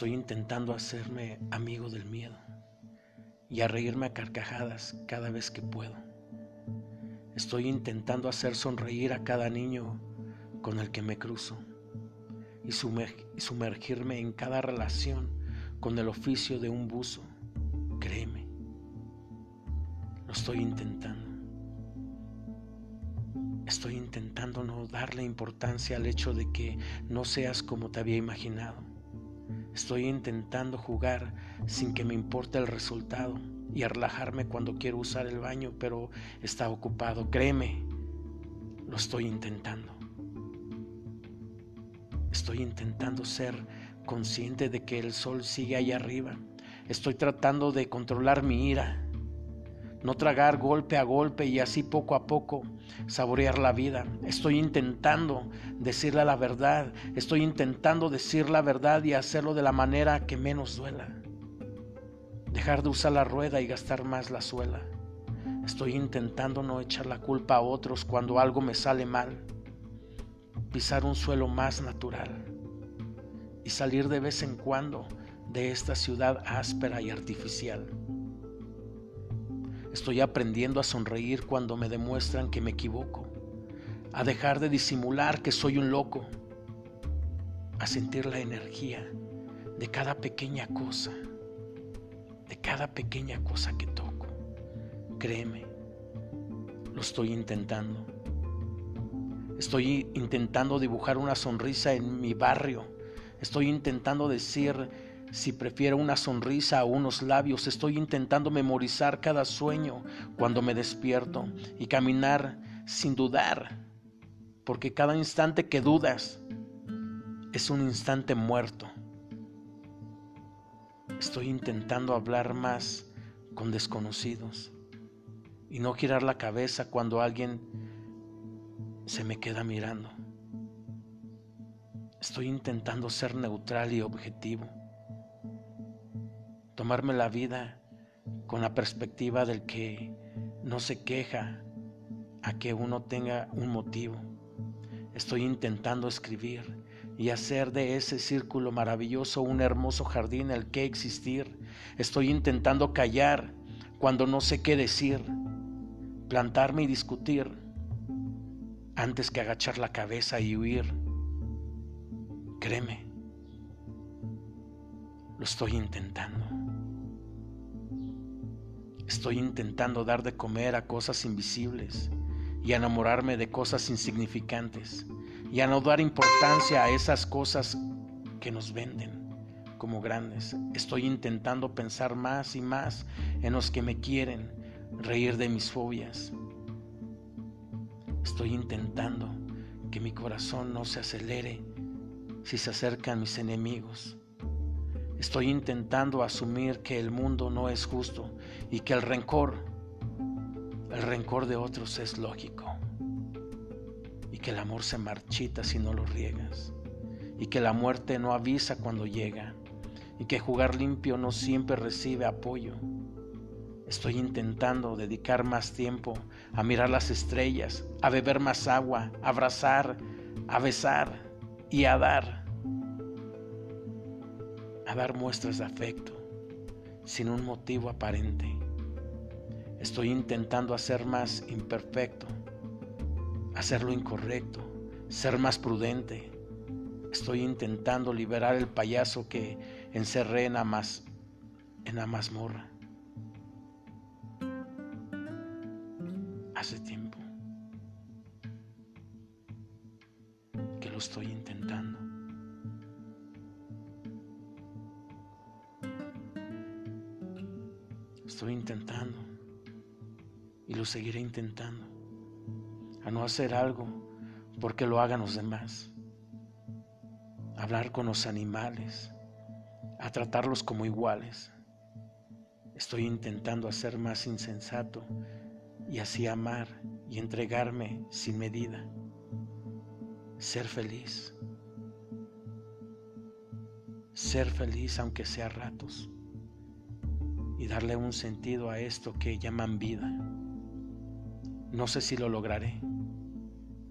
Estoy intentando hacerme amigo del miedo y a reírme a carcajadas cada vez que puedo. Estoy intentando hacer sonreír a cada niño con el que me cruzo y sumergirme en cada relación con el oficio de un buzo. Créeme, lo estoy intentando. Estoy intentando no darle importancia al hecho de que no seas como te había imaginado. Estoy intentando jugar sin que me importe el resultado y relajarme cuando quiero usar el baño, pero está ocupado. Créeme, lo estoy intentando. Estoy intentando ser consciente de que el sol sigue allá arriba. Estoy tratando de controlar mi ira, no tragar golpe a golpe y así poco a poco saborear la vida. Estoy intentando decirle la verdad, estoy intentando decir la verdad y hacerlo de la manera que menos duela. Dejar de usar la rueda y gastar más la suela. Estoy intentando no echar la culpa a otros cuando algo me sale mal. Pisar un suelo más natural y salir de vez en cuando de esta ciudad áspera y artificial. Estoy aprendiendo a sonreír cuando me demuestran que me equivoco, a dejar de disimular que soy un loco, a sentir la energía de cada pequeña cosa, de cada pequeña cosa que toco. Créeme, lo estoy intentando. Estoy intentando dibujar una sonrisa en mi barrio Estoy intentando decir si prefiero una sonrisa o unos labios. Estoy intentando memorizar cada sueño cuando me despierto y caminar sin dudar. Porque cada instante que dudas es un instante muerto. Estoy intentando hablar más con desconocidos y no girar la cabeza cuando alguien se me queda mirando. Estoy intentando ser neutral y objetivo. Tomarme la vida con la perspectiva del que no se queja a que uno tenga un motivo. Estoy intentando escribir y hacer de ese círculo maravilloso un hermoso jardín el que existir. Estoy intentando callar cuando no sé qué decir, plantarme y discutir antes que agachar la cabeza y huir. Créeme, lo estoy intentando. Estoy intentando dar de comer a cosas invisibles y enamorarme de cosas insignificantes y a no dar importancia a esas cosas que nos venden como grandes. Estoy intentando pensar más y más en los que me quieren, reír de mis fobias. Estoy intentando que mi corazón no se acelere si se acercan mis enemigos. Estoy intentando asumir que el mundo no es justo y que el rencor, el rencor de otros es lógico. Y que el amor se marchita si no lo riegas. Y que la muerte no avisa cuando llega. Y que jugar limpio no siempre recibe apoyo. Estoy intentando dedicar más tiempo a mirar las estrellas, a beber más agua, a abrazar, a besar y a dar, a dar muestras de afecto sin un motivo aparente. Estoy intentando hacer más imperfecto, hacer lo incorrecto, ser más prudente. Estoy intentando liberar el payaso que encerré en la, en la mazmorra. Hace tiempo. estoy intentando. Estoy intentando y lo seguiré intentando. A no hacer algo porque lo hagan los demás. hablar con los animales, a tratarlos como iguales. Estoy intentando hacer más insensato y así amar y entregarme sin medida ser feliz. Ser feliz aunque sea ratos y darle un sentido a esto que llaman vida. No sé si lo lograré,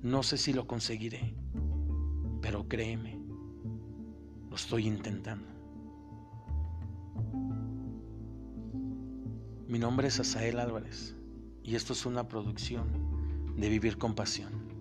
no sé si lo conseguiré, pero créeme, lo estoy intentando. Mi nombre es Asael Álvarez y esto es una producción de Vivir con Pasión.